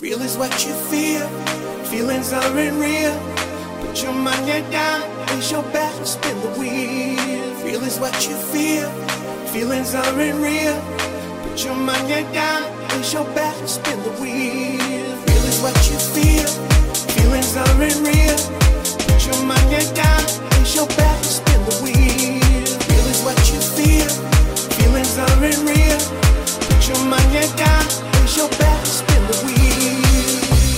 Real is what you feel, feelings aren't real. Put your money down, place your back, spin the wheel. Real is what you feel, feelings aren't real. Put your money down, place your back, spin the wheel. Real is what you feel, feelings aren't real. Put your money down, place your back, spin the wheel. Real is what you feel, feelings aren't real. Put your money down, your back, spin the wheel.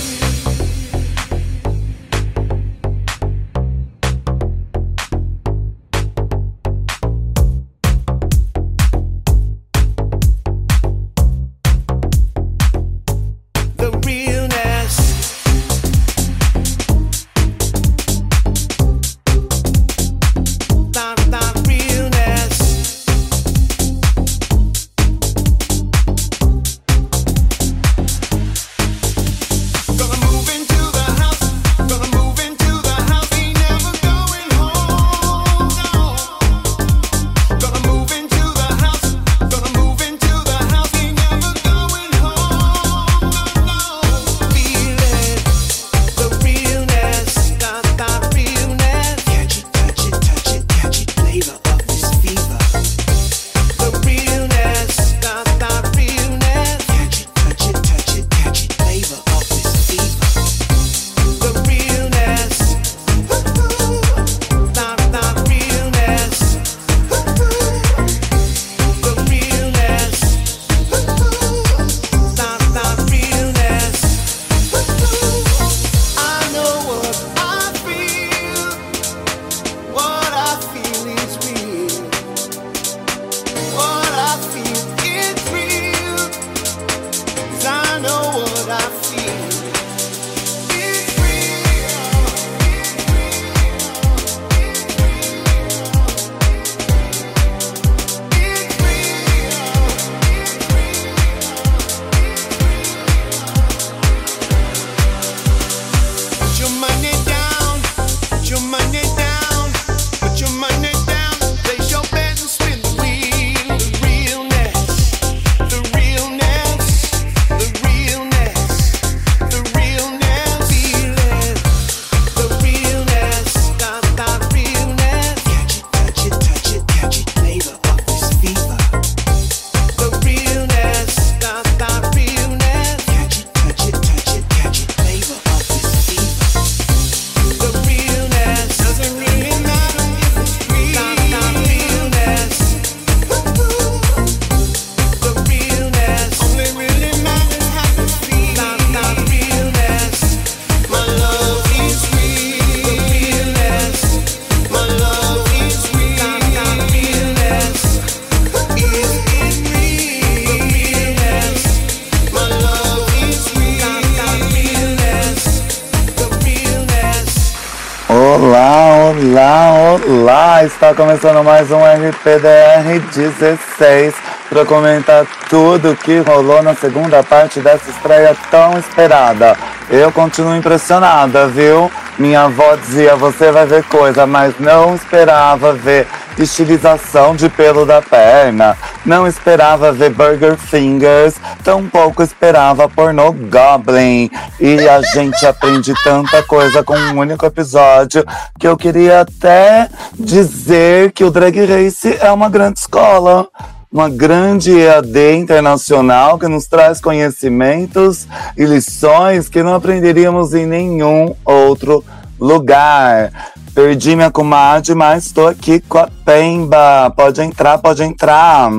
Olá, olá! Está começando mais um RPDR 16 para comentar tudo que rolou na segunda parte dessa estreia tão esperada. Eu continuo impressionada, viu? Minha avó dizia: você vai ver coisa, mas não esperava ver estilização de pelo da perna, não esperava ver Burger Fingers, tampouco esperava pornô Goblin. E a gente aprende tanta coisa com um único episódio que eu queria até dizer que o Drag Race é uma grande escola. Uma grande EAD internacional que nos traz conhecimentos e lições que não aprenderíamos em nenhum outro lugar. Perdi minha comadre, mas estou aqui com a Pemba. Pode entrar, pode entrar.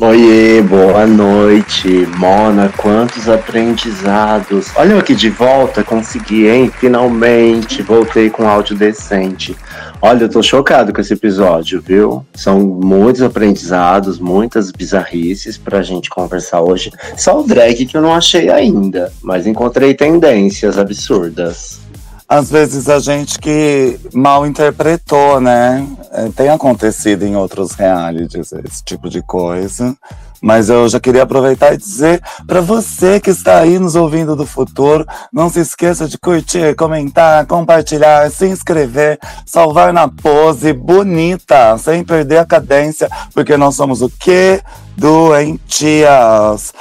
Oiê, boa noite. Mona, quantos aprendizados. Olha eu aqui de volta, consegui, hein? Finalmente, voltei com áudio decente. Olha, eu tô chocado com esse episódio, viu? São muitos aprendizados, muitas bizarrices pra gente conversar hoje. Só o drag que eu não achei ainda, mas encontrei tendências absurdas. Às vezes a gente que mal interpretou, né? É, Tem acontecido em outros realities esse tipo de coisa. Mas eu já queria aproveitar e dizer para você que está aí nos ouvindo do futuro, não se esqueça de curtir, comentar, compartilhar, se inscrever, salvar na pose bonita, sem perder a cadência, porque nós somos o quê? Doentias.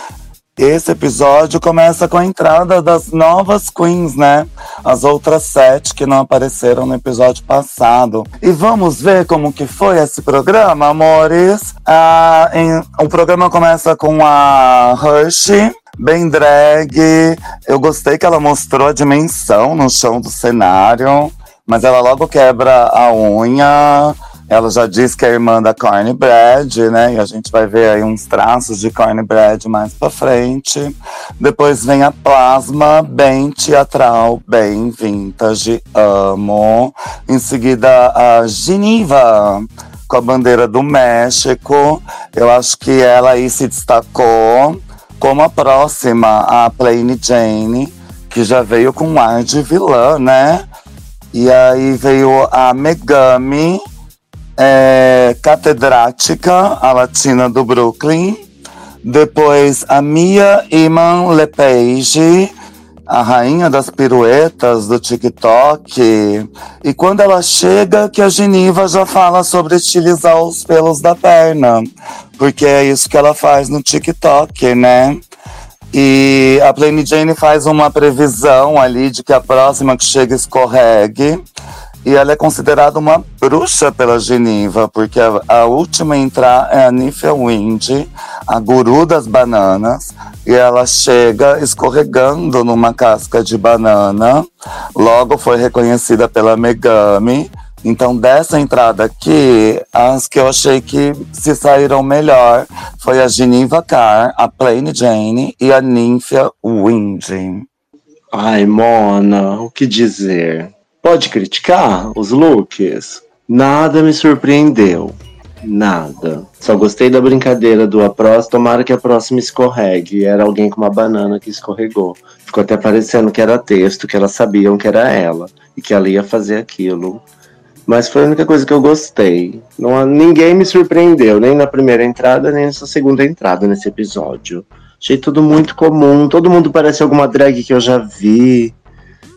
Esse episódio começa com a entrada das novas queens, né? As outras sete que não apareceram no episódio passado. E vamos ver como que foi esse programa, amores? Ah, em, o programa começa com a Hershey, bem drag. Eu gostei que ela mostrou a dimensão no chão do cenário, mas ela logo quebra a unha. Ela já diz que é irmã da Cornbread, né? E a gente vai ver aí uns traços de Cornbread mais pra frente. Depois vem a Plasma, bem teatral, bem vintage, amo. Em seguida, a Geneva, com a bandeira do México. Eu acho que ela aí se destacou como a próxima, a Plain Jane, que já veio com um ar de vilã, né? E aí veio a Megami, é, catedrática, a latina do Brooklyn. Depois a Mia Iman Lepage, a rainha das piruetas do TikTok. E quando ela chega, que a Geniva já fala sobre estilizar os pelos da perna. Porque é isso que ela faz no TikTok, né? E a Plain Jane faz uma previsão ali de que a próxima que chega escorregue. E ela é considerada uma bruxa pela Geniva, porque a, a última a entrar é a Nifia Wind, a guru das bananas, e ela chega escorregando numa casca de banana. Logo foi reconhecida pela Megami. Então, dessa entrada aqui, as que eu achei que se saíram melhor foi a Geneva Carr, a Plain Jane e a Nymphia Wind. Ai, Mona, o que dizer? Pode criticar os looks? Nada me surpreendeu. Nada. Só gostei da brincadeira do a próxima, tomara que a próxima escorregue. Era alguém com uma banana que escorregou. Ficou até parecendo que era texto, que elas sabiam que era ela e que ela ia fazer aquilo. Mas foi a única coisa que eu gostei. Não, ninguém me surpreendeu, nem na primeira entrada, nem nessa segunda entrada nesse episódio. Achei tudo muito comum. Todo mundo parece alguma drag que eu já vi.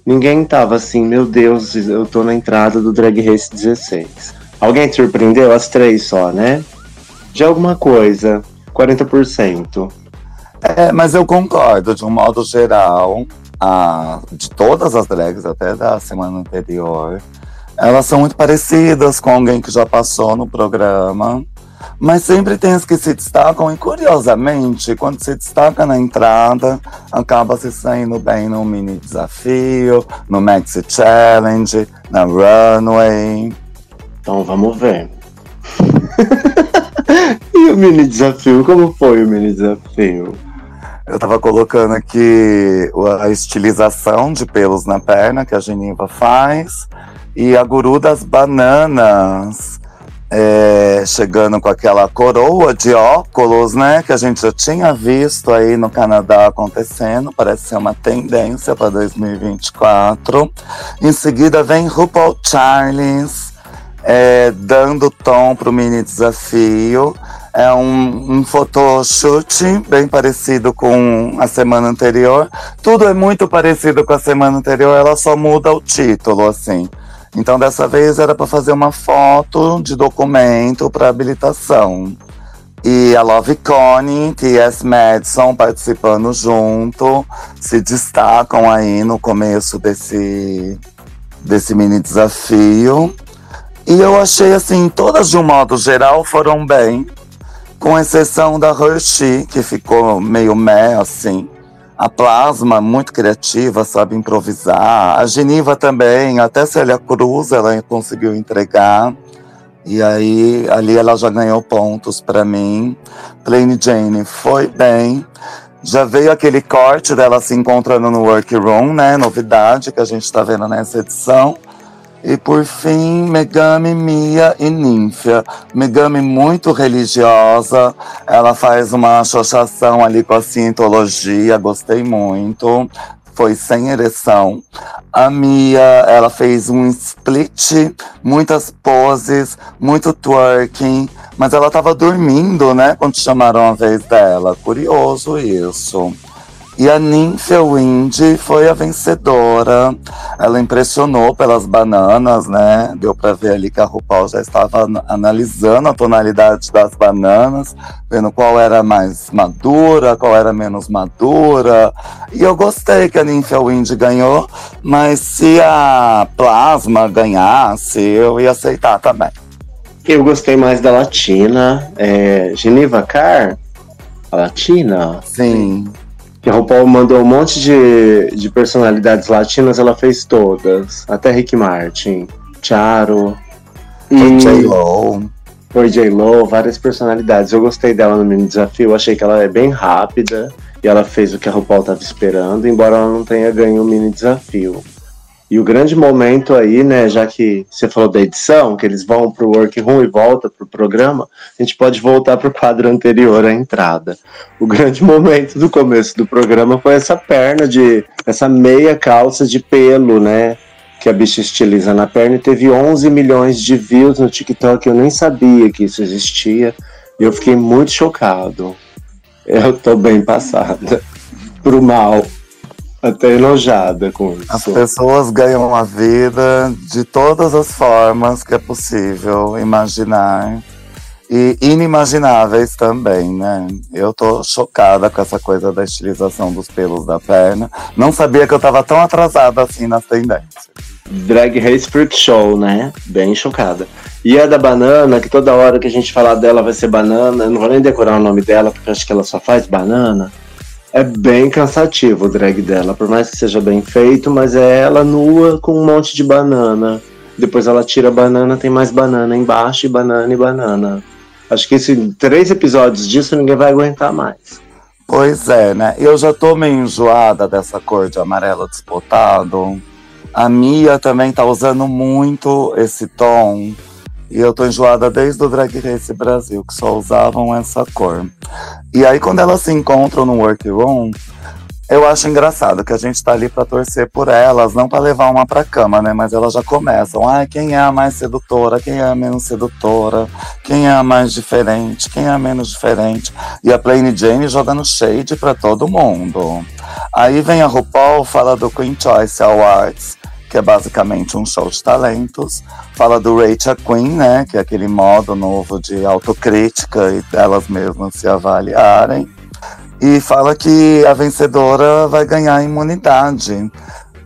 Ninguém tava assim, meu Deus, eu tô na entrada do Drag Race 16. Alguém te surpreendeu? As três só, né? De alguma coisa, 40%. É, mas eu concordo, de um modo geral, a, de todas as drags, até da semana anterior, elas são muito parecidas com alguém que já passou no programa. Mas sempre tem as que se destacam, e curiosamente, quando se destaca na entrada, acaba se saindo bem no mini desafio, no Maxi Challenge, na Runway. Então vamos ver. e o mini desafio? Como foi o mini desafio? Eu tava colocando aqui a estilização de pelos na perna que a Geniva faz e a guru das bananas é, chegando com aquela coroa de óculos, né? Que a gente já tinha visto aí no Canadá acontecendo, parece ser uma tendência para 2024. Em seguida vem RuPaul Charles, é, dando tom para o mini desafio. É um, um photoshoot bem parecido com a semana anterior. Tudo é muito parecido com a semana anterior, ela só muda o título, assim. Então, dessa vez era para fazer uma foto de documento para habilitação. E a Love Connie e Yes Madison participando junto, se destacam aí no começo desse, desse mini desafio. E eu achei assim, todas de um modo geral foram bem, com exceção da Hershey, que ficou meio meh assim. A Plasma, muito criativa, sabe improvisar. A Geniva também, até Célia Cruz, ela conseguiu entregar. E aí, ali ela já ganhou pontos para mim. Plain Jane foi bem. Já veio aquele corte dela se encontrando no workroom, né? Novidade que a gente está vendo nessa edição. E por fim, Megami, Mia e Ninfia. Megami muito religiosa, ela faz uma associação ali com a cientologia, gostei muito. Foi sem ereção. A Mia, ela fez um split, muitas poses, muito twerking, mas ela tava dormindo, né, quando chamaram a vez dela. Curioso isso. E a Nymphia Windy foi a vencedora. Ela impressionou pelas bananas, né? Deu para ver ali que a RuPaul já estava analisando a tonalidade das bananas, vendo qual era mais madura, qual era menos madura. E eu gostei que a Nymphia Windy ganhou, mas se a Plasma ganhasse, eu ia aceitar também. Eu gostei mais da Latina. É, Geneva Carr, a Latina. Sim. Que a RuPaul mandou um monte de, de personalidades latinas, ela fez todas. Até Rick Martin, Charo. E J-Lo. Foi J-Lo, várias personalidades. Eu gostei dela no mini desafio, achei que ela é bem rápida. E ela fez o que a RuPaul estava esperando, embora ela não tenha ganho o mini desafio. E o grande momento aí, né, já que você falou da edição, que eles vão para o workroom e volta para o programa, a gente pode voltar para o quadro anterior à entrada. O grande momento do começo do programa foi essa perna de, essa meia calça de pelo, né, que a bicha estiliza na perna e teve 11 milhões de views no TikTok. Eu nem sabia que isso existia e eu fiquei muito chocado. Eu tô bem passada pro mal até enojada com isso. As pessoas ganham a vida de todas as formas que é possível imaginar. E inimagináveis também, né? Eu tô chocada com essa coisa da estilização dos pelos da perna. Não sabia que eu tava tão atrasada assim nas tendências. Drag Race Freak Show, né? Bem chocada. E a da banana, que toda hora que a gente falar dela vai ser banana. Eu não vou nem decorar o nome dela, porque acho que ela só faz banana. É bem cansativo o drag dela, por mais que seja bem feito, mas é ela nua com um monte de banana. Depois ela tira a banana, tem mais banana embaixo, e banana e banana. Acho que esse três episódios disso ninguém vai aguentar mais. Pois é, né? Eu já tô meio enjoada dessa cor de amarelo disputado. A Mia também tá usando muito esse tom. E eu tô enjoada desde o Drag Race Brasil, que só usavam essa cor. E aí, quando elas se encontram no workroom, eu acho engraçado que a gente tá ali para torcer por elas, não para levar uma pra cama, né? Mas elas já começam. Ai, quem é a mais sedutora? Quem é a menos sedutora? Quem é a mais diferente? Quem é a menos diferente? E a Plain Jane jogando shade para todo mundo. Aí vem a RuPaul, fala do Queen Choice Awards que é basicamente um show de talentos. Fala do Rachel Queen, né, que é aquele modo novo de autocrítica e delas mesmas se avaliarem. E fala que a vencedora vai ganhar imunidade.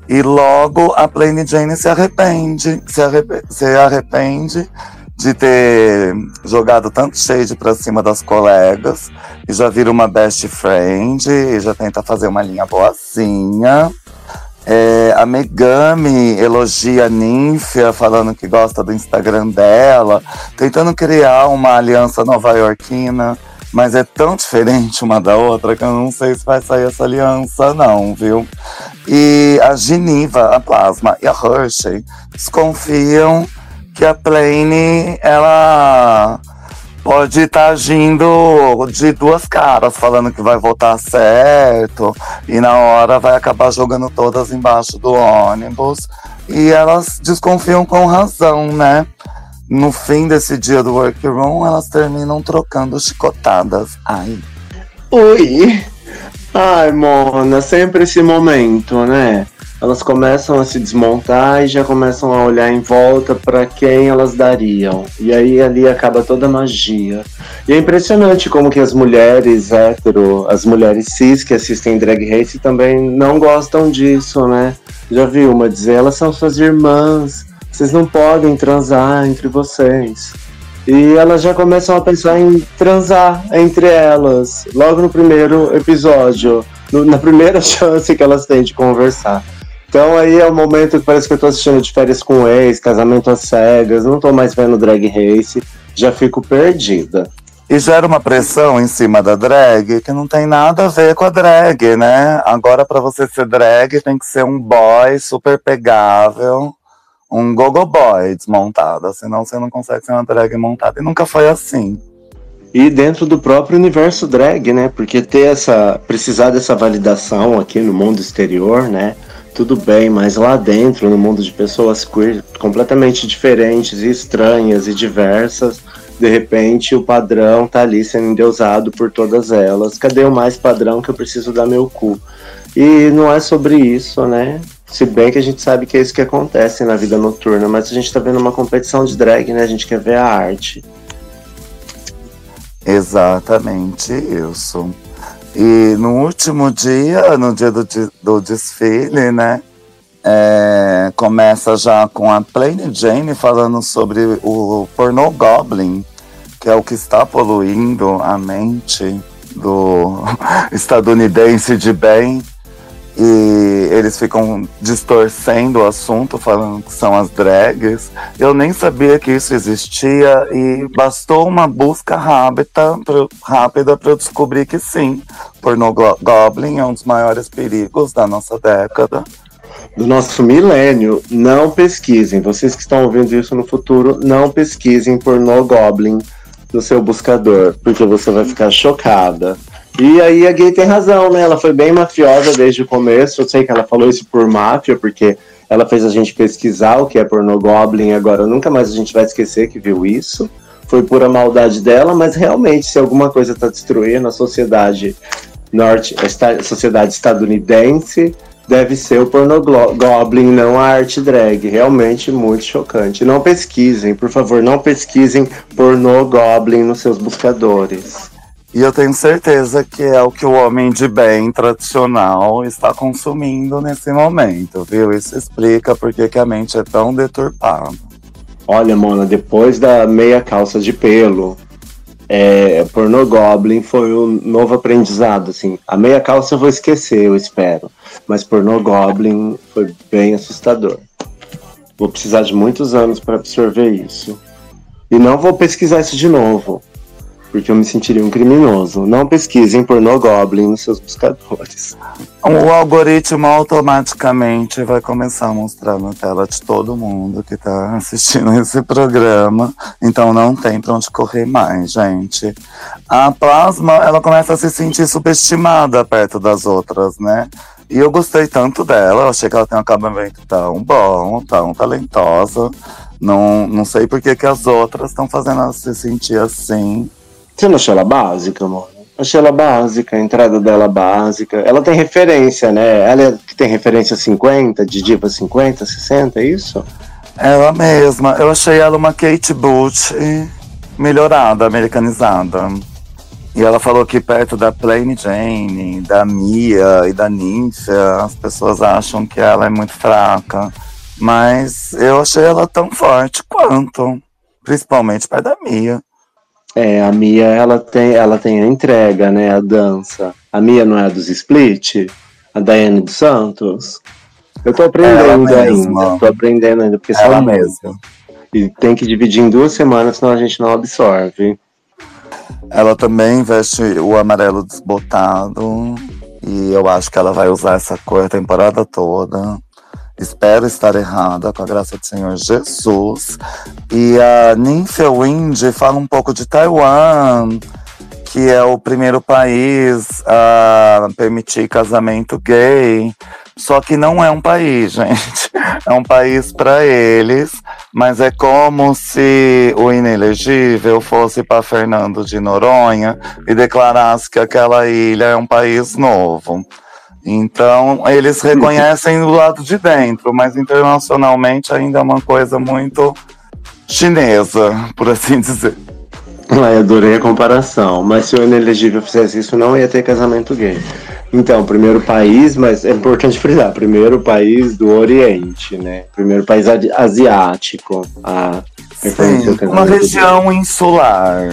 E logo a Plain Jane se arrepende, se arrepende, se arrepende de ter jogado tanto shade pra cima das colegas e já vira uma best friend e já tenta fazer uma linha boazinha. É, a Megami elogia a Ninfia, falando que gosta do Instagram dela, tentando criar uma aliança nova-iorquina, mas é tão diferente uma da outra que eu não sei se vai sair essa aliança, não, viu? E a Geneva, a Plasma e a Hershey desconfiam que a Plane, ela pode estar tá agindo de duas caras, falando que vai votar certo, e na hora vai acabar jogando todas embaixo do ônibus. E elas desconfiam com razão, né? No fim desse dia do workroom, elas terminam trocando chicotadas. Ai. Oi! Ai, Mona, sempre esse momento, né? Elas começam a se desmontar e já começam a olhar em volta para quem elas dariam. E aí ali acaba toda a magia. E é impressionante como que as mulheres hétero, as mulheres cis que assistem Drag Race também não gostam disso, né? Já viu uma dizer, elas são suas irmãs, vocês não podem transar entre vocês. E elas já começam a pensar em transar entre elas, logo no primeiro episódio, no, na primeira chance que elas têm de conversar. Então aí é o momento que parece que eu tô assistindo de férias com ex, casamento às cegas, não tô mais vendo drag race, já fico perdida. E gera uma pressão em cima da drag que não tem nada a ver com a drag, né? Agora, para você ser drag, tem que ser um boy super pegável, um gogo boy desmontado, senão você não consegue ser uma drag montada. E nunca foi assim. E dentro do próprio universo drag, né? Porque ter essa. precisar dessa validação aqui no mundo exterior, né? Tudo bem, mas lá dentro, no mundo de pessoas queer completamente diferentes e estranhas e diversas, de repente o padrão tá ali sendo endeusado por todas elas. Cadê o mais padrão que eu preciso dar meu cu? E não é sobre isso, né? Se bem que a gente sabe que é isso que acontece na vida noturna, mas a gente tá vendo uma competição de drag, né? A gente quer ver a arte. Exatamente isso. E no último dia, no dia do, do desfile, né? É, começa já com a Plain Jane falando sobre o pornô Goblin, que é o que está poluindo a mente do estadunidense de bem e eles ficam distorcendo o assunto, falando que são as drags. Eu nem sabia que isso existia e bastou uma busca rápida, rápida para eu descobrir que sim, porno goblin é um dos maiores perigos da nossa década. Do nosso milênio, não pesquisem. Vocês que estão ouvindo isso no futuro, não pesquisem porno goblin no seu buscador, porque você vai ficar chocada. E aí a gay tem razão, né? Ela foi bem mafiosa desde o começo. Eu sei que ela falou isso por máfia, porque ela fez a gente pesquisar o que é porno goblin. Agora nunca mais a gente vai esquecer que viu isso. Foi pura maldade dela, mas realmente, se alguma coisa está destruindo a sociedade norte, a sociedade estadunidense, deve ser o porno goblin, não a arte drag. Realmente muito chocante. Não pesquisem, por favor, não pesquisem porno goblin nos seus buscadores. E eu tenho certeza que é o que o homem de bem tradicional está consumindo nesse momento, viu? Isso explica porque que a mente é tão deturpada. Olha, Mona, depois da meia calça de pelo, é, Porno Goblin foi um novo aprendizado, assim. A meia calça eu vou esquecer, eu espero. Mas Porno Goblin foi bem assustador. Vou precisar de muitos anos para absorver isso. E não vou pesquisar isso de novo porque eu me sentiria um criminoso. Não pesquisem pornô Goblin nos seus buscadores. O algoritmo automaticamente vai começar a mostrar na tela de todo mundo que está assistindo esse programa. Então não tem para onde correr mais, gente. A Plasma, ela começa a se sentir subestimada perto das outras, né? E eu gostei tanto dela, eu achei que ela tem um acabamento tão bom, tão talentosa. Não, não sei por que, que as outras estão fazendo ela se sentir assim. Você não achou ela básica, mano? Achei ela básica, a entrada dela básica. Ela tem referência, né? Ela é, tem referência 50, de diva 50, 60, é isso? Ela mesma. Eu achei ela uma Kate Bush melhorada, americanizada. E ela falou que perto da Plain Jane, da Mia e da Ninfa, as pessoas acham que ela é muito fraca. Mas eu achei ela tão forte quanto. Principalmente perto da Mia. É, a Mia, ela tem, ela tem a entrega, né, a dança. A Mia não é a dos Split? A Daiane dos Santos? Eu tô aprendendo ainda, tô aprendendo ainda, porque ela mesma. E tem que dividir em duas semanas, senão a gente não absorve. Ela também veste o amarelo desbotado. E eu acho que ela vai usar essa cor a temporada toda. Espero estar errada, com a graça do Senhor Jesus. E a Ninfa Wind fala um pouco de Taiwan, que é o primeiro país a permitir casamento gay. Só que não é um país, gente. É um país para eles, mas é como se o inelegível fosse para Fernando de Noronha e declarasse que aquela ilha é um país novo. Então, eles reconhecem do lado de dentro, mas internacionalmente ainda é uma coisa muito chinesa, por assim dizer. Ah, adorei a comparação, mas se o inelegível fizesse isso, não ia ter casamento gay. Então, primeiro país, mas é importante frisar, primeiro país do Oriente, né? Primeiro país asiático a Sim, uma região gay. insular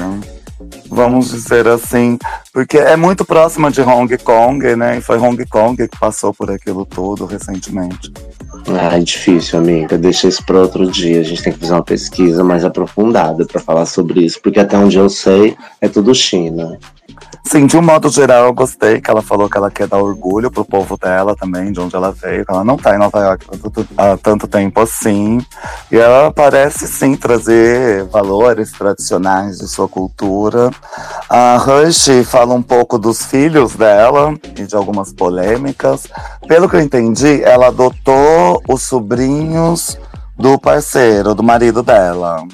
vamos dizer assim, porque é muito próxima de Hong Kong, né? E foi Hong Kong que passou por aquilo tudo recentemente. Ah, é difícil, amiga. Deixa isso para outro dia. A gente tem que fazer uma pesquisa mais aprofundada para falar sobre isso, porque até onde eu sei é tudo China. Sim, de um modo geral, eu gostei que ela falou que ela quer dar orgulho pro povo dela também, de onde ela veio, que ela não tá em Nova York há tanto tempo assim. E ela parece sim trazer valores tradicionais de sua cultura. A Rush fala um pouco dos filhos dela e de algumas polêmicas. Pelo que eu entendi, ela adotou os sobrinhos do parceiro, do marido dela.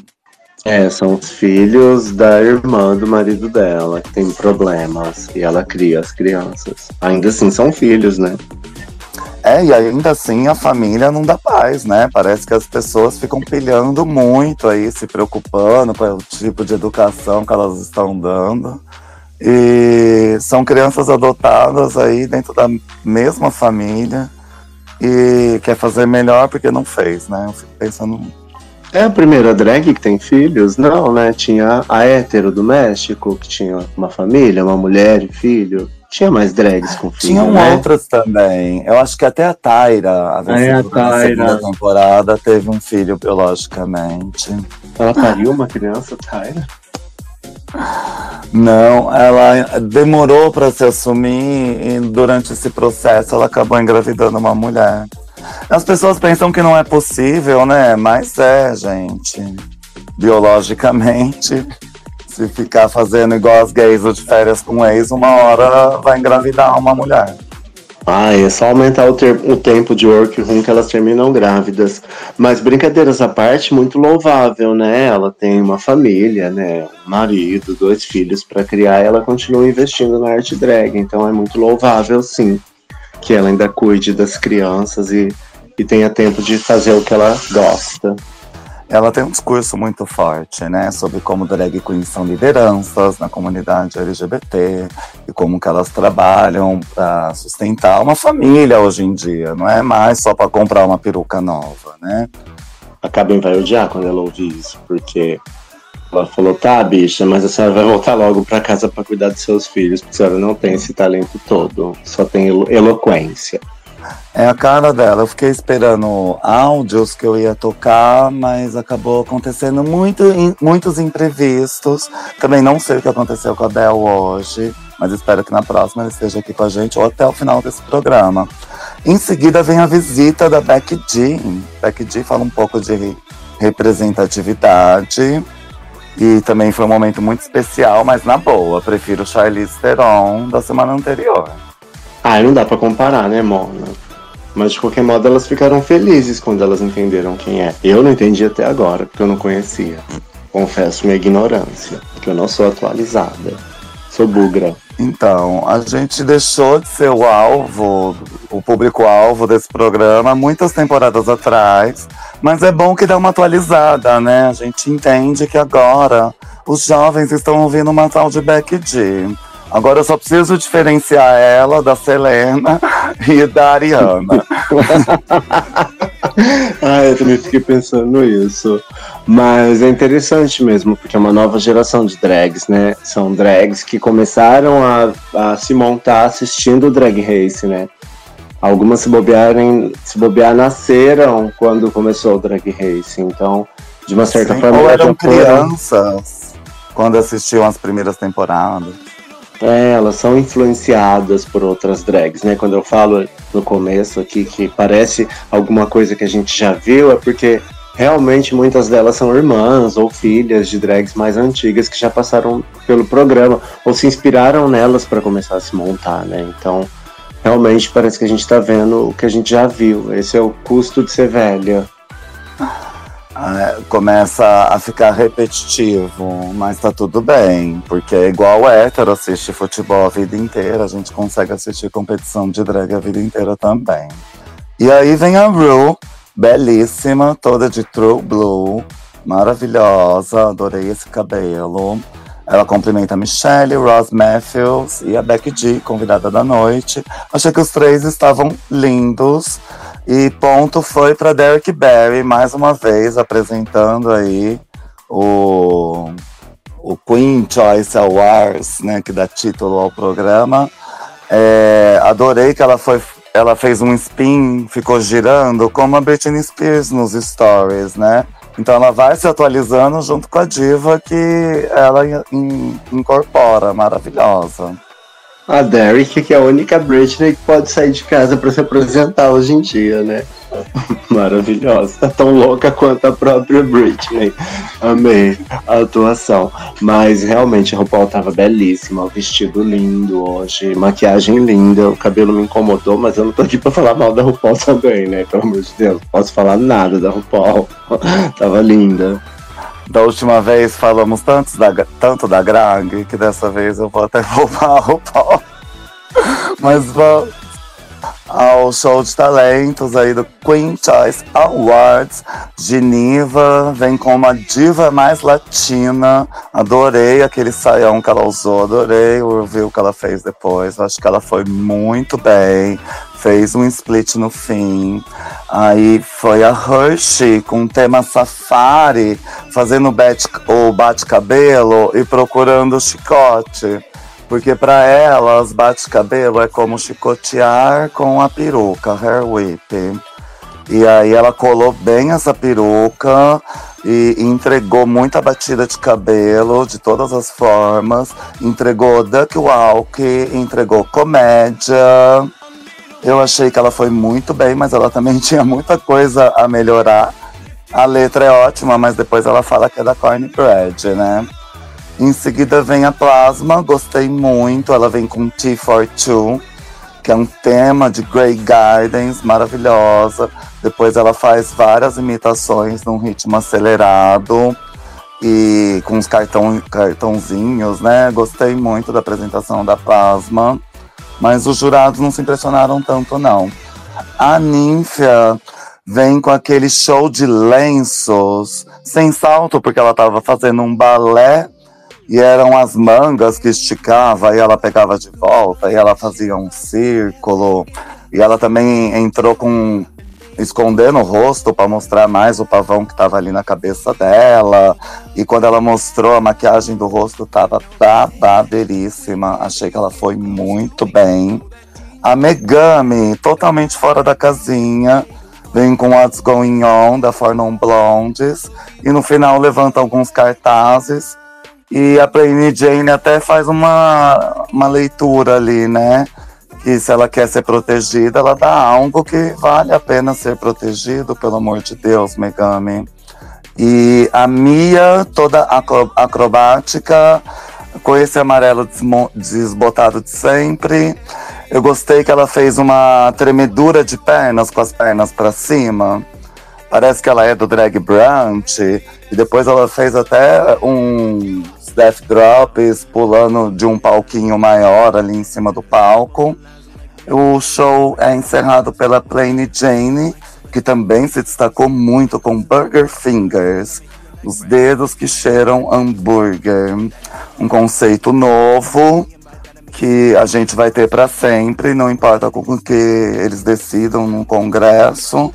É, são os filhos da irmã do marido dela que tem problemas e ela cria as crianças. Ainda assim são filhos, né? É, e ainda assim a família não dá paz, né? Parece que as pessoas ficam pilhando muito aí, se preocupando com o tipo de educação que elas estão dando. E são crianças adotadas aí dentro da mesma família e quer fazer melhor porque não fez, né? Eu fico pensando. É a primeira drag que tem filhos? Não, né? Tinha a hétero do México, que tinha uma família, uma mulher e filho. Tinha mais drags com filho, Tinham né? outras também. Eu acho que até a Tyra, a é, a vencedora da temporada, teve um filho biologicamente. Ela pariu uma criança, Tyra? Não, ela demorou para se assumir e durante esse processo ela acabou engravidando uma mulher. As pessoas pensam que não é possível, né? Mas é, gente. Biologicamente, se ficar fazendo igual as gays ou de férias com ex, uma hora vai engravidar uma mulher. Ah, é só aumentar o, ter- o tempo de workroom que elas terminam grávidas. Mas brincadeiras à parte, muito louvável, né? Ela tem uma família, né? Um marido, dois filhos para criar ela continua investindo na arte drag. Então é muito louvável, sim, que ela ainda cuide das crianças e, e tenha tempo de fazer o que ela gosta. Ela tem um discurso muito forte, né, sobre como drag queens são lideranças na comunidade LGBT e como que elas trabalham para sustentar uma família hoje em dia, não é mais só para comprar uma peruca nova, né? A Cabem vai odiar quando ela ouvir isso, porque ela falou: tá, bicha, mas a senhora vai voltar logo pra casa pra cuidar dos seus filhos, porque a senhora não tem esse talento todo, só tem elo- eloquência. É a cara dela. Eu fiquei esperando áudios que eu ia tocar, mas acabou acontecendo muito, muitos imprevistos. Também não sei o que aconteceu com a Bel hoje, mas espero que na próxima ela esteja aqui com a gente ou até o final desse programa. Em seguida vem a visita da Becky G. Becky G fala um pouco de representatividade. E também foi um momento muito especial, mas na boa, prefiro Charlize Theron da semana anterior. Ah, não dá pra comparar, né, Mona? Mas de qualquer modo elas ficaram felizes quando elas entenderam quem é. Eu não entendi até agora, porque eu não conhecia. Confesso minha ignorância, que eu não sou atualizada. Sou bugra. Então, a gente deixou de ser o alvo, o público-alvo desse programa muitas temporadas atrás, mas é bom que dá uma atualizada, né? A gente entende que agora os jovens estão ouvindo uma tal de Becky G. Agora eu só preciso diferenciar ela da Selena e da Ariana. ah, eu também fiquei pensando isso. Mas é interessante mesmo, porque é uma nova geração de drags, né? São drags que começaram a, a se montar assistindo o Drag Race, né? Algumas se bobearem, se bobear nasceram quando começou o Drag Race. Então, de uma certa Sim, forma, ou eram foram- crianças quando assistiam as primeiras temporadas. É, elas são influenciadas por outras drags, né? Quando eu falo no começo aqui que parece alguma coisa que a gente já viu, é porque realmente muitas delas são irmãs ou filhas de drags mais antigas que já passaram pelo programa ou se inspiraram nelas para começar a se montar, né? Então, realmente parece que a gente tá vendo o que a gente já viu. Esse é o custo de ser velha. Ah, começa a ficar repetitivo, mas tá tudo bem, porque é igual hétero assistir futebol a vida inteira, a gente consegue assistir competição de drag a vida inteira também. E aí vem a Ru, belíssima, toda de true blue, maravilhosa, adorei esse cabelo. Ela cumprimenta a Michelle, Ross Matthews e a Becky G, convidada da noite. Achei que os três estavam lindos. E ponto foi para Derek Barry, mais uma vez, apresentando aí o, o Queen Choice Awards, né, que dá título ao programa. É, adorei que ela foi. Ela fez um spin, ficou girando, como a Britney Spears nos stories, né? Então ela vai se atualizando junto com a diva que ela in- incorpora, maravilhosa. A Derek, que é a única Britney que pode sair de casa para se apresentar hoje em dia, né? Maravilhosa. Tá tão louca quanto a própria Britney. Amei a atuação. Mas realmente a RuPaul tava belíssima, o vestido lindo hoje, maquiagem linda, o cabelo me incomodou, mas eu não tô aqui pra falar mal da RuPaul também, né? Pelo amor de Deus, não posso falar nada da RuPaul. tava linda. Da última vez falamos tanto da, tanto da Grag que dessa vez eu vou até roubar o pau. Mas vamos ao show de talentos aí do Queen Choice Awards. Geneva vem com uma diva mais latina. Adorei aquele saião que ela usou, adorei o review que ela fez depois. Acho que ela foi muito bem. Fez um split no fim. Aí foi a Hershey com o tema Safari, fazendo o bate-cabelo e procurando o chicote. Porque para elas, bate-cabelo é como chicotear com a peruca, hair whip. E aí ela colou bem essa peruca e entregou muita batida de cabelo de todas as formas. Entregou duck walk, entregou comédia. Eu achei que ela foi muito bem, mas ela também tinha muita coisa a melhorar. A letra é ótima, mas depois ela fala que é da Cornbread, né? Em seguida vem a Plasma, gostei muito. Ela vem com T for Two, que é um tema de Grey Gardens, maravilhosa. Depois ela faz várias imitações num ritmo acelerado e com os cartão, cartãozinhos, né? Gostei muito da apresentação da Plasma, mas os jurados não se impressionaram tanto, não. A Ninfia vem com aquele show de lenços, sem salto, porque ela estava fazendo um balé e eram as mangas que esticava e ela pegava de volta e ela fazia um círculo. E ela também entrou com escondendo o rosto para mostrar mais o pavão que estava ali na cabeça dela. E quando ela mostrou a maquiagem do rosto, estava babaderíssima. Achei que ela foi muito bem. A Megami, totalmente fora da casinha, vem com What's Going On, da For Non Blondes. E no final levanta alguns cartazes e a Plain Jane até faz uma, uma leitura ali, né? Que se ela quer ser protegida, ela dá algo que vale a pena ser protegido, pelo amor de Deus, Megami. E a Mia, toda acrobática, com esse amarelo desbotado de sempre. Eu gostei que ela fez uma tremedura de pernas com as pernas para cima. Parece que ela é do drag brunch. E depois ela fez até um death drops pulando de um palquinho maior ali em cima do palco. O show é encerrado pela Plain Jane, que também se destacou muito com Burger Fingers, os dedos que cheiram hambúrguer. Um conceito novo que a gente vai ter para sempre, não importa com o que eles decidam no congresso.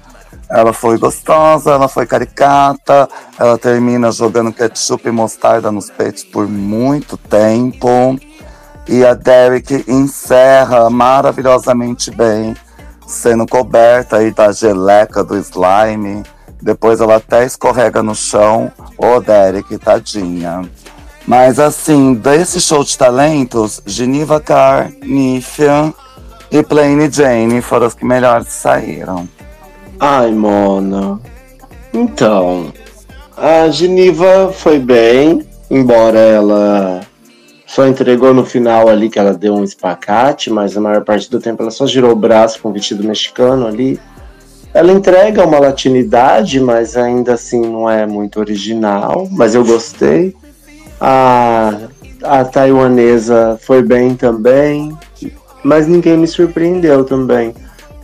Ela foi gostosa, ela foi caricata, ela termina jogando ketchup e mostarda nos peitos por muito tempo. E a Derek encerra maravilhosamente bem, sendo coberta aí da geleca do slime. Depois ela até escorrega no chão. Ô, oh, Derek, tadinha. Mas assim, desse show de talentos, Geneva Carr, Nifia e Plain Jane foram as que melhores saíram. Ai, Mona. Então, a Geneva foi bem, embora ela só entregou no final ali que ela deu um espacate, mas a maior parte do tempo ela só girou o braço com o vestido mexicano ali. Ela entrega uma latinidade, mas ainda assim não é muito original, mas eu gostei. A, a taiwanesa foi bem também, mas ninguém me surpreendeu também.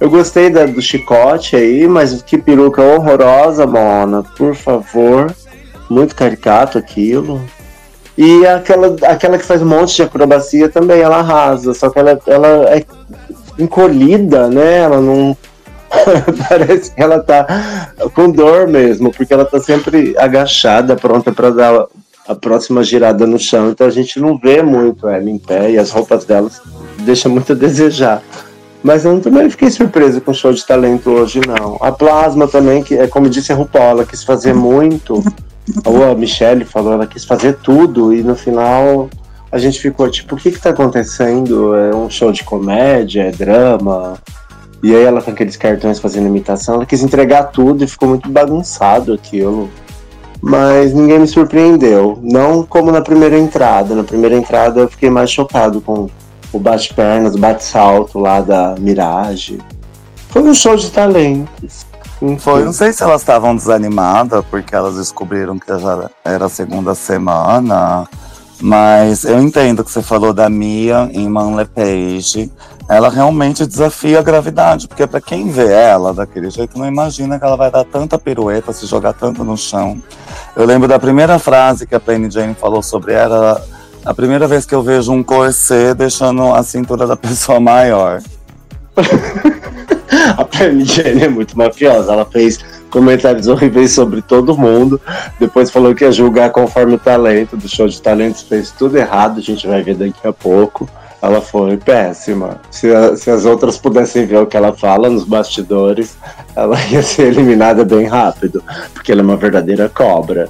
Eu gostei da, do chicote aí, mas que peruca horrorosa, Mona. Por favor. Muito caricato aquilo. E aquela, aquela que faz um monte de acrobacia também, ela arrasa. Só que ela, ela é encolhida, né? Ela não. Parece que ela tá com dor mesmo, porque ela tá sempre agachada, pronta para dar a próxima girada no chão. Então a gente não vê muito ela em pé e as roupas delas deixam muito a desejar. Mas eu também fiquei surpreso com o show de talento hoje, não. A Plasma também, que é como disse a RuPaul, ela quis fazer muito. Ou a Michelle falou, ela quis fazer tudo e no final a gente ficou tipo, o que que tá acontecendo? É um show de comédia, é drama? E aí ela com aqueles cartões fazendo imitação, ela quis entregar tudo e ficou muito bagunçado aquilo. Mas ninguém me surpreendeu. Não como na primeira entrada. Na primeira entrada eu fiquei mais chocado com o bate-pernas, o bate-salto lá da Mirage. Foi um show de talentos. Foi, não sei se elas estavam desanimadas porque elas descobriram que já era a segunda semana, mas eu entendo que você falou da Mia em Man Lepage. Ela realmente desafia a gravidade, porque para quem vê ela daquele jeito não imagina que ela vai dar tanta pirueta, se jogar tanto no chão. Eu lembro da primeira frase que a Penny Jane falou sobre ela, a primeira vez que eu vejo um corset deixando a cintura da pessoa maior. a Jane é muito mafiosa. Ela fez comentários horríveis sobre todo mundo. Depois falou que ia julgar conforme o talento do show de talentos. Fez tudo errado, a gente vai ver daqui a pouco. Ela foi péssima. Se, a, se, as outras pudessem ver o que ela fala nos bastidores, ela ia ser eliminada bem rápido, porque ela é uma verdadeira cobra.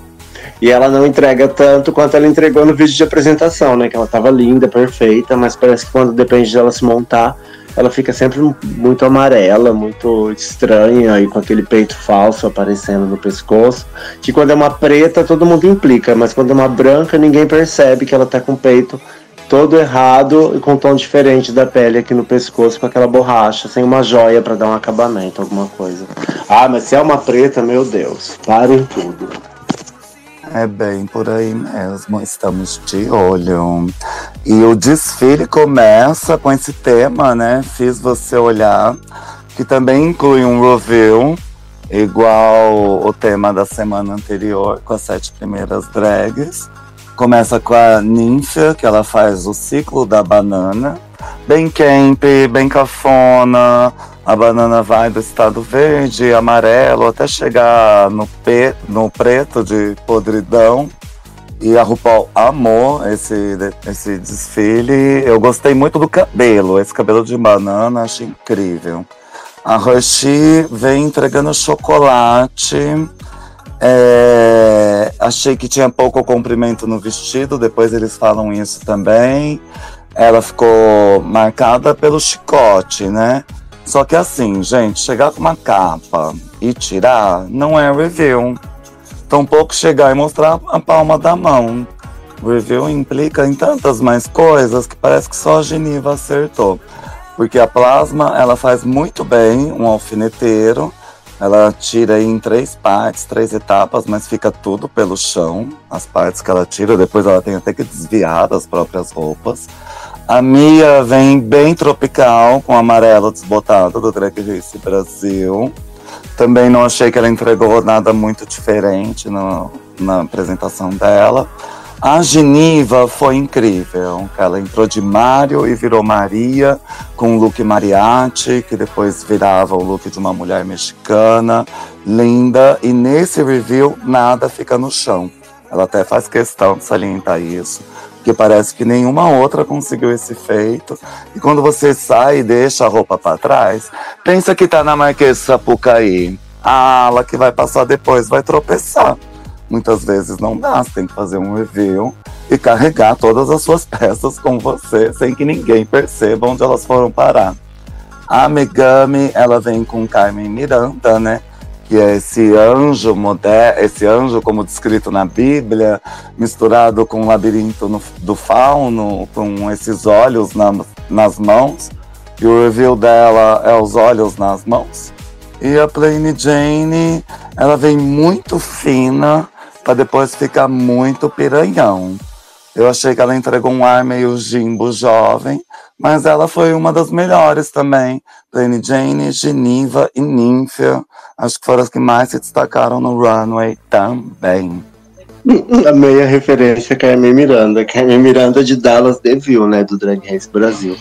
E ela não entrega tanto quanto ela entregou no vídeo de apresentação, né? Que ela tava linda, perfeita, mas parece que quando depende dela se montar, ela fica sempre muito amarela, muito estranha e com aquele peito falso aparecendo no pescoço. Que quando é uma preta todo mundo implica, mas quando é uma branca ninguém percebe que ela tá com o peito todo errado e com um tom diferente da pele aqui no pescoço, com aquela borracha, sem uma joia para dar um acabamento, alguma coisa. Ah, mas se é uma preta, meu Deus, parem tudo. É bem por aí mesmo, estamos de olho. E o desfile começa com esse tema, né? Fiz você olhar, que também inclui um review, igual o tema da semana anterior, com as sete primeiras drags. Começa com a Ninfa, que ela faz o ciclo da banana. Bem camp, bem cafona, a banana vai do estado verde, amarelo, até chegar no, pe no preto de podridão. E a RuPaul amou esse, esse desfile. Eu gostei muito do cabelo, esse cabelo de banana, achei incrível. A Roshi vem entregando chocolate. É, achei que tinha pouco comprimento no vestido, depois eles falam isso também. Ela ficou marcada pelo chicote, né? Só que assim, gente, chegar com uma capa e tirar não é review. Tampouco chegar e mostrar a palma da mão. Review implica em tantas mais coisas que parece que só a Geniva acertou. Porque a plasma, ela faz muito bem um alfineteiro. Ela tira em três partes, três etapas, mas fica tudo pelo chão. As partes que ela tira, depois ela tem até que desviar das próprias roupas. A Mia vem bem tropical, com amarelo desbotado do Drag Race Brasil. Também não achei que ela entregou nada muito diferente no, na apresentação dela. A Geniva foi incrível. Ela entrou de Mário e virou Maria, com o look mariachi, que depois virava o look de uma mulher mexicana, linda. E nesse review, nada fica no chão. Ela até faz questão de salientar isso porque parece que nenhuma outra conseguiu esse feito. E quando você sai e deixa a roupa para trás, pensa que tá na Marquês Sapucaí. A ala que vai passar depois vai tropeçar. Muitas vezes não dá, você tem que fazer um review e carregar todas as suas peças com você, sem que ninguém perceba onde elas foram parar. A Megami, ela vem com Carmen Miranda, né? Que é esse anjo moderno, esse anjo como descrito na Bíblia, misturado com o labirinto no, do fauno, com esses olhos na, nas mãos. E o reveal dela é os olhos nas mãos. E a Plain Jane, ela vem muito fina para depois ficar muito piranhão. Eu achei que ela entregou um ar meio Jimbo jovem, mas ela foi uma das melhores também. Plain Jane, Geneva e Nymphia, acho que foram as que mais se destacaram no runway também. A meia referência a Carmen Miranda. Carmen Miranda de Dallas Devil, né? Do Drag Race Brasil.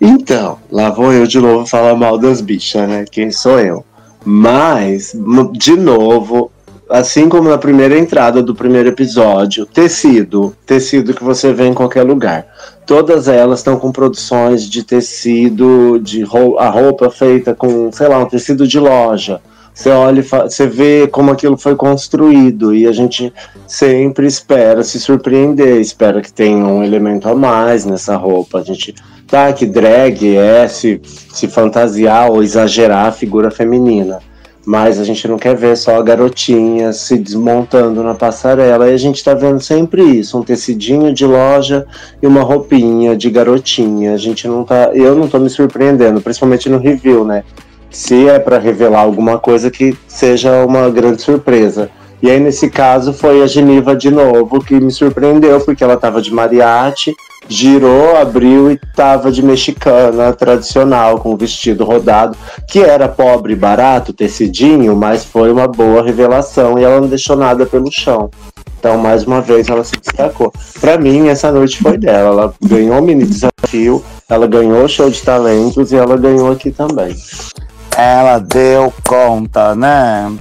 Então, lá vou eu de novo falar mal das bichas, né? Quem sou eu? Mas, de novo, assim como na primeira entrada do primeiro episódio, tecido, tecido que você vê em qualquer lugar. Todas elas estão com produções de tecido, de roupa, a roupa feita com, sei lá, um tecido de loja. Você olha, você vê como aquilo foi construído e a gente sempre espera se surpreender, espera que tenha um elemento a mais nessa roupa. A gente tá que drag é se, se fantasiar ou exagerar a figura feminina mas a gente não quer ver só a garotinha se desmontando na passarela. E a gente tá vendo sempre isso, um tecidinho de loja e uma roupinha de garotinha. A gente não tá, eu não tô me surpreendendo, principalmente no review, né? se é para revelar alguma coisa que seja uma grande surpresa. E aí, nesse caso, foi a Geniva de novo que me surpreendeu, porque ela estava de mariachi, girou, abriu e estava de mexicana tradicional, com vestido rodado, que era pobre, barato, tecidinho, mas foi uma boa revelação e ela não deixou nada pelo chão. Então, mais uma vez, ela se destacou. Para mim, essa noite foi dela. Ela ganhou o mini desafio, ela ganhou o show de talentos e ela ganhou aqui também. Ela deu conta, né?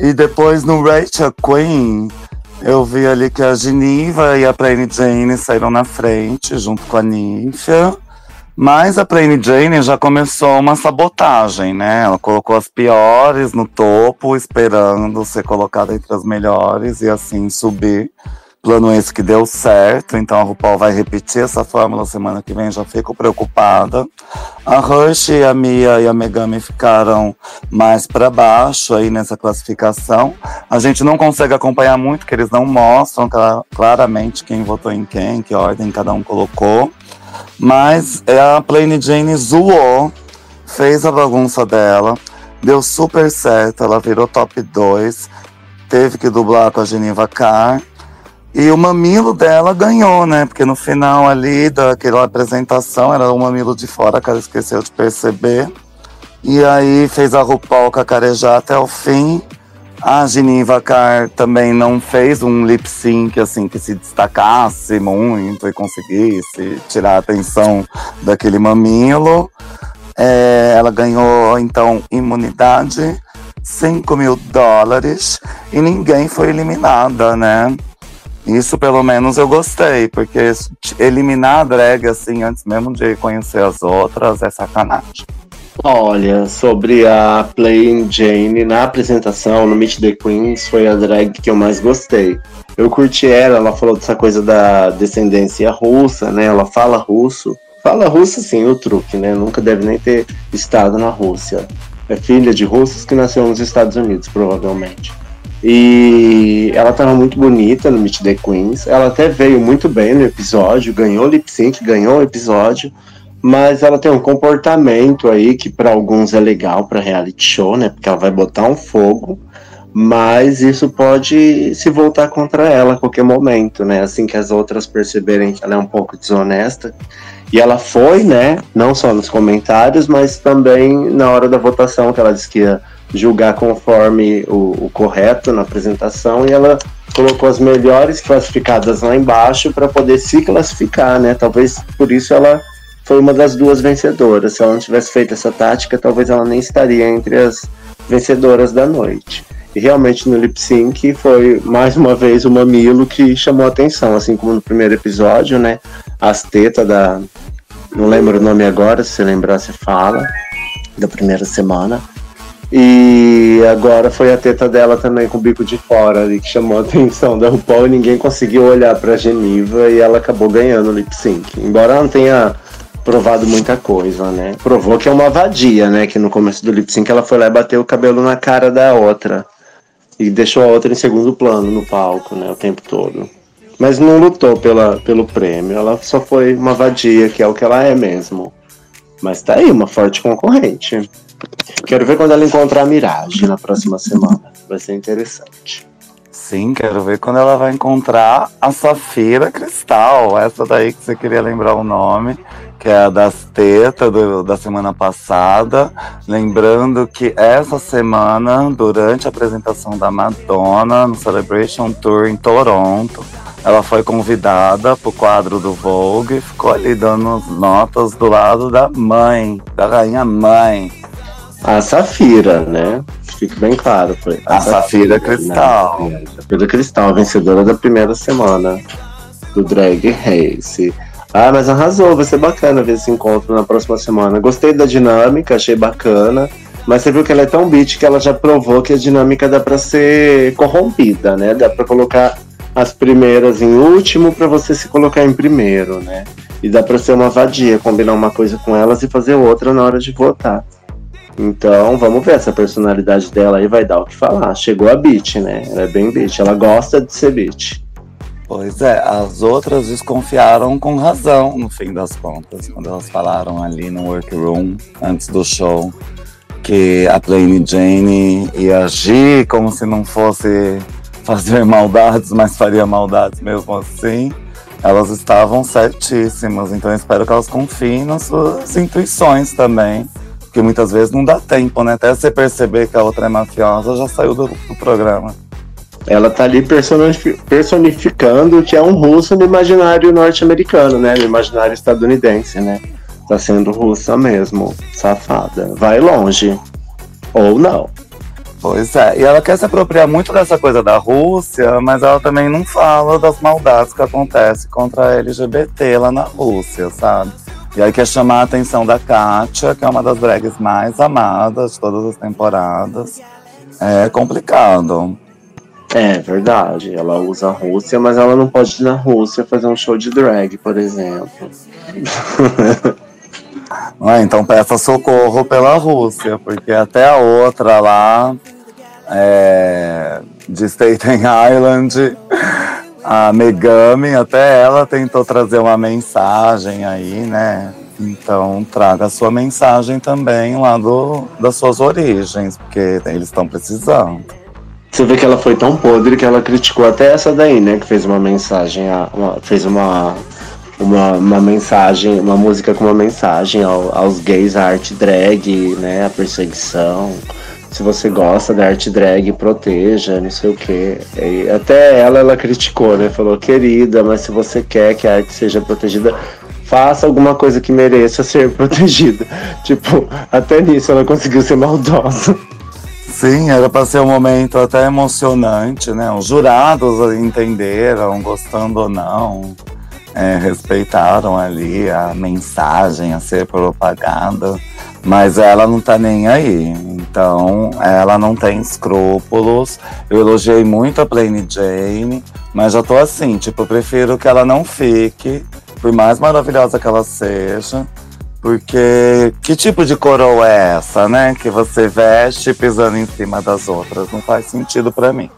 E depois no Rachel Queen, eu vi ali que a Geniva e a Plain Jane saíram na frente, junto com a Ninfa. Mas a Plain Jane já começou uma sabotagem, né? Ela colocou as piores no topo, esperando ser colocada entre as melhores e assim subir. Plano esse que deu certo, então a RuPaul vai repetir essa fórmula semana que vem, já fico preocupada. A Rush, a Mia e a Megami ficaram mais para baixo aí nessa classificação. A gente não consegue acompanhar muito, que eles não mostram claramente quem votou em quem, que ordem cada um colocou. Mas a Plain Jane zoou, fez a bagunça dela, deu super certo, ela virou top 2, teve que dublar com a Geneva Carr e o mamilo dela ganhou, né? Porque no final ali daquela apresentação era o mamilo de fora que ela esqueceu de perceber. E aí fez a RuPaul cacarejar até o fim. A Geniva Carr também não fez um lip sync assim que se destacasse muito e conseguisse tirar a atenção daquele mamilo. É, ela ganhou então imunidade, 5 mil dólares e ninguém foi eliminada, né? Isso pelo menos eu gostei, porque eliminar a drag assim antes mesmo de conhecer as outras é sacanagem. Olha, sobre a Plain Jane na apresentação no Meet the Queens foi a drag que eu mais gostei. Eu curti ela, ela falou dessa coisa da descendência russa, né? Ela fala russo. Fala russo sim, o truque, né? Nunca deve nem ter estado na Rússia. É filha de russos que nasceu nos Estados Unidos, provavelmente. E ela estava muito bonita no Meet the Queens. Ela até veio muito bem no episódio, ganhou lip sync, ganhou o episódio. Mas ela tem um comportamento aí que para alguns é legal para reality show, né? Porque ela vai botar um fogo, mas isso pode se voltar contra ela a qualquer momento, né? Assim que as outras perceberem que ela é um pouco desonesta. E ela foi, né? Não só nos comentários, mas também na hora da votação, que ela disse que ia julgar conforme o, o correto na apresentação e ela colocou as melhores classificadas lá embaixo para poder se classificar, né? Talvez por isso ela foi uma das duas vencedoras. Se ela não tivesse feito essa tática, talvez ela nem estaria entre as vencedoras da noite. E realmente no lip sync foi mais uma vez o mamilo que chamou atenção, assim como no primeiro episódio, né? As tetas da. Não lembro o nome agora, se lembrar, você fala. Da primeira semana. E agora foi a teta dela também com o bico de fora ali que chamou a atenção da RuPaul e ninguém conseguiu olhar pra Geniva e ela acabou ganhando o lip sync. Embora ela não tenha provado muita coisa, né? Provou que é uma vadia, né? Que no começo do lip sync ela foi lá e bateu o cabelo na cara da outra. E deixou a outra em segundo plano no palco, né? O tempo todo. Mas não lutou pela, pelo prêmio. Ela só foi uma vadia, que é o que ela é mesmo. Mas tá aí, uma forte concorrente. Quero ver quando ela encontrar a Mirage na próxima semana. Vai ser interessante. Sim, quero ver quando ela vai encontrar a Safira Cristal. Essa daí que você queria lembrar o nome, que é a das tetas do, da semana passada. Lembrando que essa semana, durante a apresentação da Madonna no Celebration Tour em Toronto, ela foi convidada para o quadro do Vogue, ficou ali dando notas do lado da mãe, da rainha mãe. A Safira, né? Fique bem claro. Foi a, a Safira, Safira Cristal. Né? Safira Cristal, vencedora da primeira semana do Drag Race. Ah, mas arrasou, vai ser bacana ver esse encontro na próxima semana. Gostei da dinâmica, achei bacana. Mas você viu que ela é tão beat que ela já provou que a dinâmica dá para ser corrompida, né? Dá para colocar as primeiras em último para você se colocar em primeiro, né? E dá para ser uma vadia, combinar uma coisa com elas e fazer outra na hora de votar. Então, vamos ver essa personalidade dela aí vai dar o que falar. Chegou a beat, né? Ela é bem beat, ela gosta de ser beat. Pois é, as outras desconfiaram com razão, no fim das contas, quando elas falaram ali no workroom, antes do show, que a Plain Jane ia agir como se não fosse fazer maldades, mas faria maldades mesmo assim. Elas estavam certíssimas, então eu espero que elas confiem nas suas intuições também. Porque muitas vezes não dá tempo, né? Até você perceber que a outra é mafiosa, já saiu do, do programa. Ela tá ali personificando que é um russo no imaginário norte-americano, né? No imaginário estadunidense, né? Tá sendo russa mesmo, safada. Vai longe. Ou não. Pois é, e ela quer se apropriar muito dessa coisa da Rússia, mas ela também não fala das maldades que acontecem contra a LGBT lá na Rússia, sabe? E aí quer chamar a atenção da Kátia, que é uma das drags mais amadas de todas as temporadas. É complicado. É verdade, ela usa a Rússia, mas ela não pode ir na Rússia fazer um show de drag, por exemplo. É, então peça socorro pela Rússia, porque até a outra lá é, de Staten Island, a Megami, até ela tentou trazer uma mensagem aí, né? Então traga a sua mensagem também lá do, das suas origens, porque eles estão precisando. Você vê que ela foi tão podre que ela criticou até essa daí, né? Que fez uma mensagem, uma, fez uma, uma, uma mensagem, uma música com uma mensagem ao, aos gays, a arte drag, né? A perseguição se você gosta da arte drag, proteja, não sei o que. Até ela, ela criticou, né? Falou, querida, mas se você quer que a arte seja protegida, faça alguma coisa que mereça ser protegida. tipo, até nisso ela conseguiu ser maldosa. Sim, era para ser um momento até emocionante, né? Os jurados entenderam, gostando ou não, é, respeitaram ali a mensagem a ser propagada. Mas ela não tá nem aí. Então, ela não tem escrúpulos. Eu elogiei muito a Plain Jane, mas já tô assim, tipo, prefiro que ela não fique, por mais maravilhosa que ela seja. Porque que tipo de coroa é essa, né? Que você veste pisando em cima das outras? Não faz sentido para mim.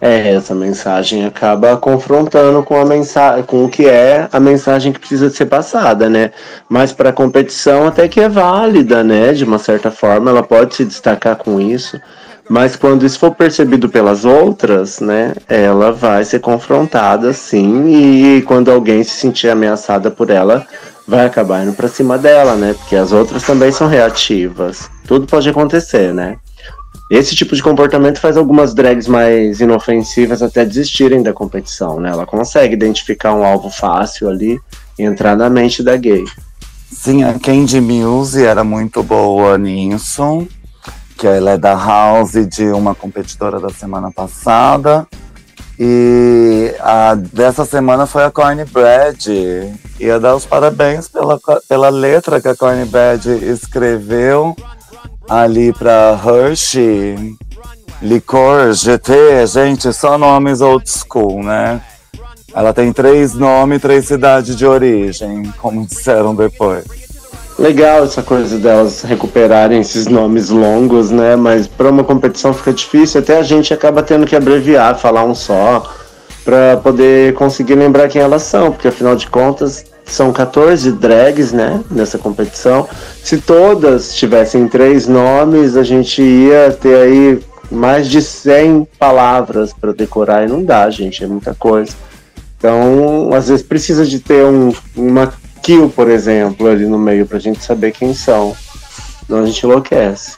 É, essa mensagem acaba confrontando com a mensagem, com o que é a mensagem que precisa ser passada, né? Mas para a competição até que é válida, né? De uma certa forma, ela pode se destacar com isso. Mas quando isso for percebido pelas outras, né, ela vai ser confrontada sim, e quando alguém se sentir ameaçada por ela, vai acabar indo para cima dela, né? Porque as outras também são reativas. Tudo pode acontecer, né? Esse tipo de comportamento faz algumas drags mais inofensivas até desistirem da competição, né? Ela consegue identificar um alvo fácil ali e entrar na mente da gay. Sim, a Candy Muse era muito boa nisso, que ela é da House de uma competidora da semana passada. E a dessa semana foi a Corny Brad. Ia dar os parabéns pela, pela letra que a Corny Brad escreveu ali para Hershey, Licor, GT, gente, só nomes old school, né? Ela tem três nomes, três cidades de origem, como disseram depois. Legal essa coisa delas recuperarem esses nomes longos, né? Mas para uma competição fica difícil, até a gente acaba tendo que abreviar, falar um só, para poder conseguir lembrar quem elas são, porque afinal de contas são 14 drags, né, nessa competição. Se todas tivessem três nomes, a gente ia ter aí mais de 100 palavras para decorar e não dá, gente, é muita coisa. Então, às vezes precisa de ter um, uma kill, por exemplo, ali no meio para a gente saber quem são. Senão a gente enlouquece.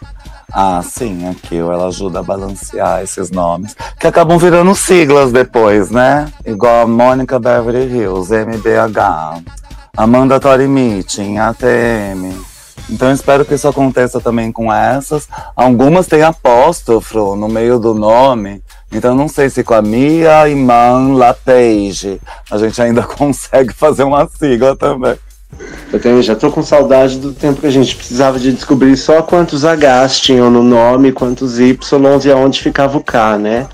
Ah, sim, a Kill ela ajuda a balancear esses nomes, que acabam virando siglas depois, né? Igual a Mônica Beverly Hills, MBH. Amanda Tori Meeting, ATM. Então espero que isso aconteça também com essas. Algumas têm apóstrofo no meio do nome. Então não sei se com a Mia Iman LaPage a gente ainda consegue fazer uma sigla também. Eu tenho, já tô com saudade do tempo que a gente precisava de descobrir só quantos Hs tinham no nome, quantos Y e aonde ficava o K, né?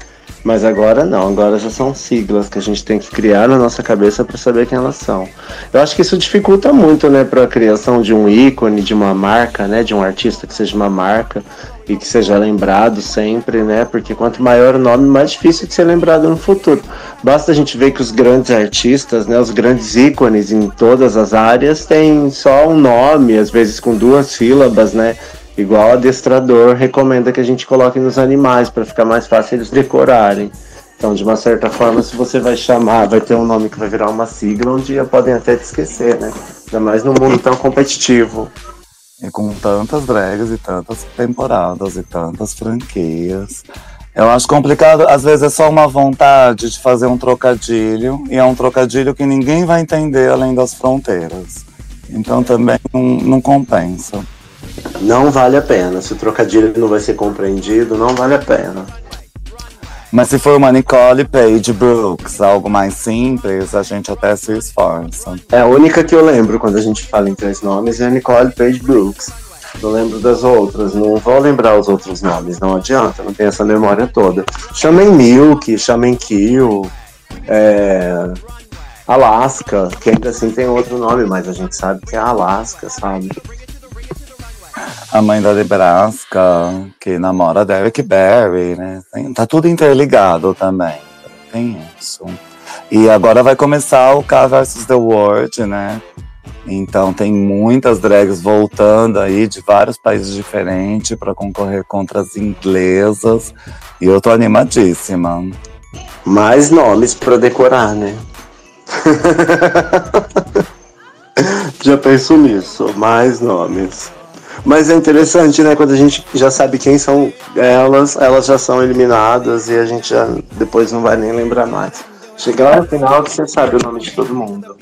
Mas agora não, agora já são siglas que a gente tem que criar na nossa cabeça para saber quem elas são. Eu acho que isso dificulta muito, né, para a criação de um ícone, de uma marca, né, de um artista que seja uma marca e que seja lembrado sempre, né? Porque quanto maior o nome, mais difícil de ser lembrado no futuro. Basta a gente ver que os grandes artistas, né, os grandes ícones em todas as áreas têm só um nome, às vezes com duas sílabas, né? Igual o adestrador recomenda que a gente coloque nos animais para ficar mais fácil eles decorarem. Então, de uma certa forma, se você vai chamar, vai ter um nome que vai virar uma sigla, um dia podem até te esquecer, né? Ainda mais num mundo tão competitivo. E com tantas drags e tantas temporadas e tantas franquias. Eu acho complicado, às vezes é só uma vontade de fazer um trocadilho, e é um trocadilho que ninguém vai entender além das fronteiras. Então também não, não compensa. Não vale a pena. Se o trocadilho não vai ser compreendido, não vale a pena. Mas se for uma Nicole Page Brooks, algo mais simples, a gente até se esforça. É a única que eu lembro quando a gente fala em três nomes é a Nicole Page Brooks. Eu lembro das outras, não vou lembrar os outros nomes, não adianta, não tenho essa memória toda. Chamem Milk, chamem Kill, é... Alaska, que ainda assim tem outro nome, mas a gente sabe que é Alaska, sabe? A mãe da Nebraska, que namora Derek Barry, né? Tá tudo interligado também. Tem isso. E agora vai começar o K versus The World, né? Então tem muitas drags voltando aí de vários países diferentes para concorrer contra as inglesas. E eu tô animadíssima. Mais nomes pra decorar, né? já penso nisso, mais nomes. Mas é interessante, né? Quando a gente já sabe quem são elas, elas já são eliminadas e a gente já depois não vai nem lembrar mais. Chegar lá no final que você sabe o nome de todo mundo.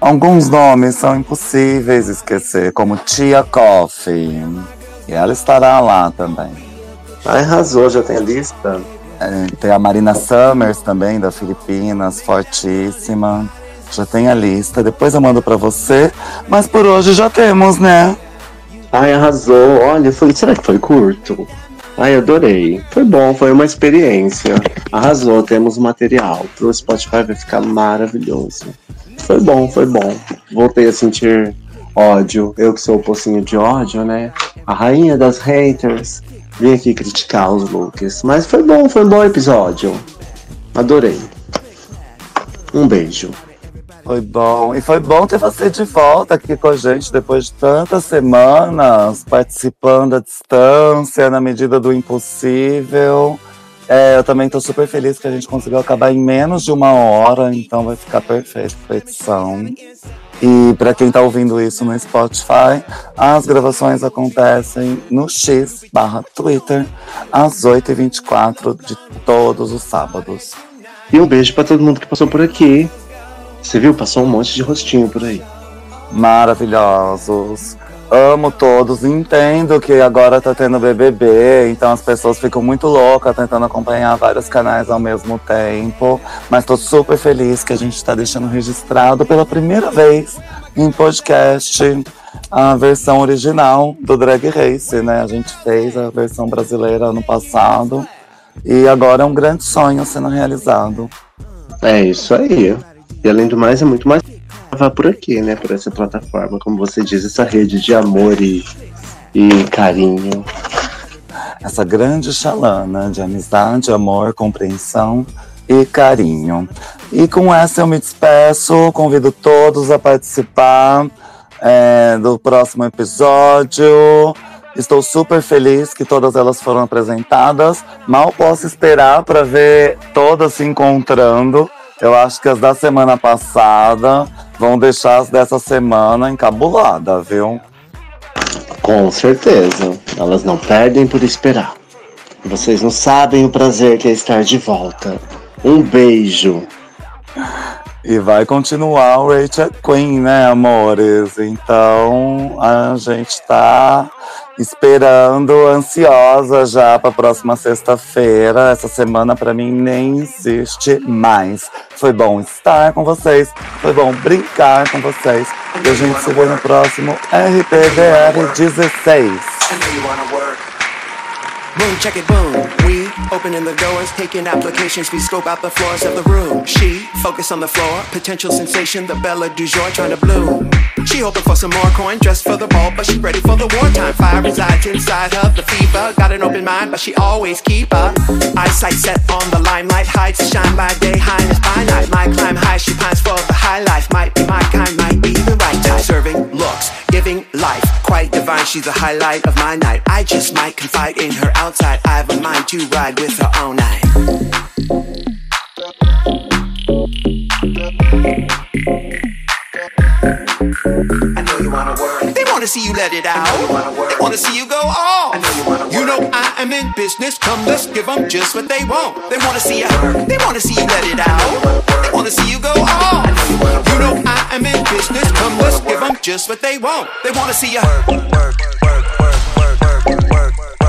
Alguns nomes são impossíveis esquecer, como Tia Coffee. E ela estará lá também. Ai, arrasou, já tem a lista. É, tem a Marina Summers também, da Filipinas, fortíssima. Já tem a lista, depois eu mando pra você. Mas por hoje já temos, né? Ai, arrasou. Olha, foi, será que foi curto? Ai, adorei. Foi bom, foi uma experiência. Arrasou, temos material. Pro Spotify vai ficar maravilhoso. Foi bom, foi bom. Voltei a sentir ódio. Eu que sou o pocinho de ódio, né? A rainha das haters. Vim aqui criticar os looks. Mas foi bom, foi um bom episódio. Adorei. Um beijo. Foi bom. E foi bom ter você de volta aqui com a gente depois de tantas semanas, participando à distância, na medida do impossível. É, eu também tô super feliz que a gente conseguiu acabar em menos de uma hora, então vai ficar perfeito a edição. E para quem tá ouvindo isso no Spotify, as gravações acontecem no X barra Twitter, às 8h24 de todos os sábados. E um beijo pra todo mundo que passou por aqui. Você viu? Passou um monte de rostinho por aí. maravilhosos. Amo todos, entendo que agora tá tendo BBB, então as pessoas ficam muito loucas tentando acompanhar vários canais ao mesmo tempo. Mas tô super feliz que a gente tá deixando registrado pela primeira vez em podcast a versão original do Drag Race, né? A gente fez a versão brasileira ano passado e agora é um grande sonho sendo realizado. É isso aí. E além do mais, é muito mais gravar por aqui, né? Por essa plataforma, como você diz, essa rede de amor e, e carinho. essa grande chalana de amizade, amor, compreensão e carinho. E com essa eu me despeço, convido todos a participar é, do próximo episódio. Estou super feliz que todas elas foram apresentadas. Mal posso esperar para ver todas se encontrando. Eu acho que as da semana passada vão deixar as dessa semana encabulada, viu? Com certeza. Elas não perdem por esperar. Vocês não sabem o prazer que é estar de volta. Um beijo. E vai continuar o Rachel Queen, né, amores? Então a gente tá esperando, ansiosa já para a próxima sexta-feira. Essa semana para mim nem existe mais. Foi bom estar com vocês, foi bom brincar com vocês. E a gente se vê no próximo RPDR 16. Opening the doors, taking applications. We scope out the floors of the room. She focus on the floor, potential sensation, the Bella du jour trying to bloom. She hoping for some more coin, dressed for the ball, but she ready for the wartime. Fire resides inside her, the fever. Got an open mind, but she always keep her eyesight set on the limelight. Hides shine by day, highness by night. My climb high, she pines for the high life. Might be my kind, might be the right time. Serving looks, giving life, quite divine. She's the highlight of my night. I just might confide in her outside. I have a mind to ride with her all night. I know you wanna work. They wanna see you let it out. They wanna see you go off. I know you wanna work. You know I am in business. Come, let's give them just what they want. They wanna see you. They wanna see you let it out. They wanna see you go off. You know I am in business. Come, let's give them just what they want. They wanna see you. Work, work, work, work, work, work, work,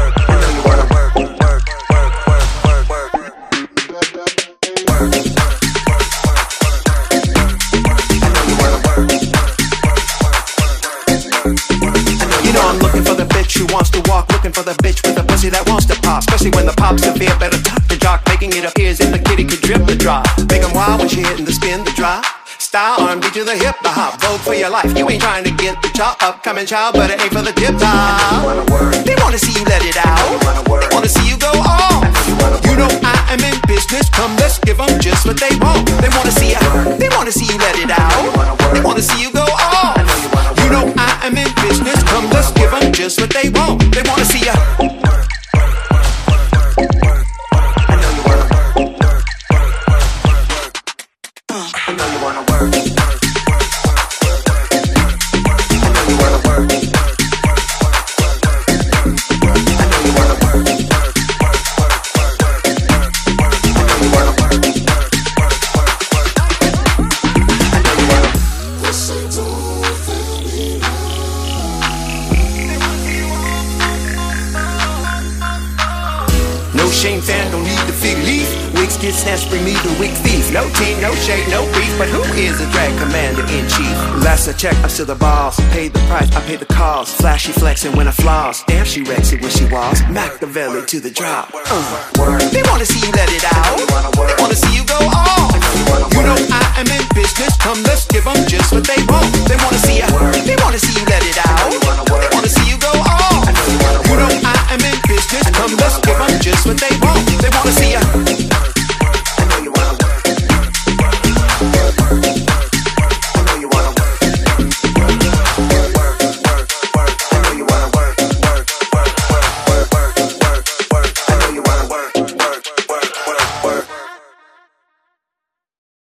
wants to walk, looking for the bitch with a pussy that wants to pop. Especially when the pop's severe, better tuck the jock, making it appear as if the kitty could drip the drop. Make 'em wild when she hitting the spin, the drop. Style R&B to the hip, the hop, vote for your life. You ain't trying to get the chop up, coming child, but it ain't for the tip top. They wanna to the balls. Paid the price, I paid the cost. Flashy flexing when I floss. Damn, she wrecks it when she walks. Machiavelli to the drop. Uh. They wanna see you let it out. They wanna see you go all. You know I am in business. Come, let's give them just what they want. They wanna see you. They wanna see you let it out. They wanna see you go all. You know I am in business. Come, let's give them just what they want. They wanna see you.